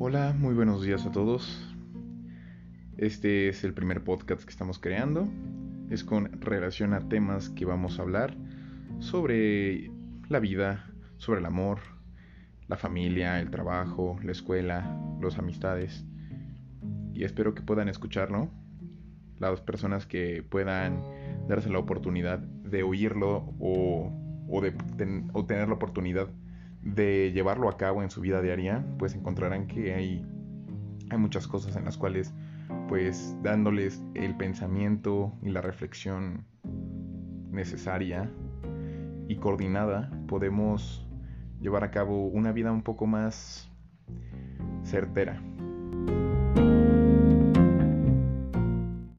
Hola, muy buenos días a todos. Este es el primer podcast que estamos creando. Es con relación a temas que vamos a hablar sobre la vida, sobre el amor, la familia, el trabajo, la escuela, las amistades. Y espero que puedan escucharlo. Las personas que puedan darse la oportunidad de oírlo o, de o tener la oportunidad de llevarlo a cabo en su vida diaria, pues encontrarán que hay, hay muchas cosas en las cuales, pues dándoles el pensamiento y la reflexión necesaria y coordinada, podemos llevar a cabo una vida un poco más certera.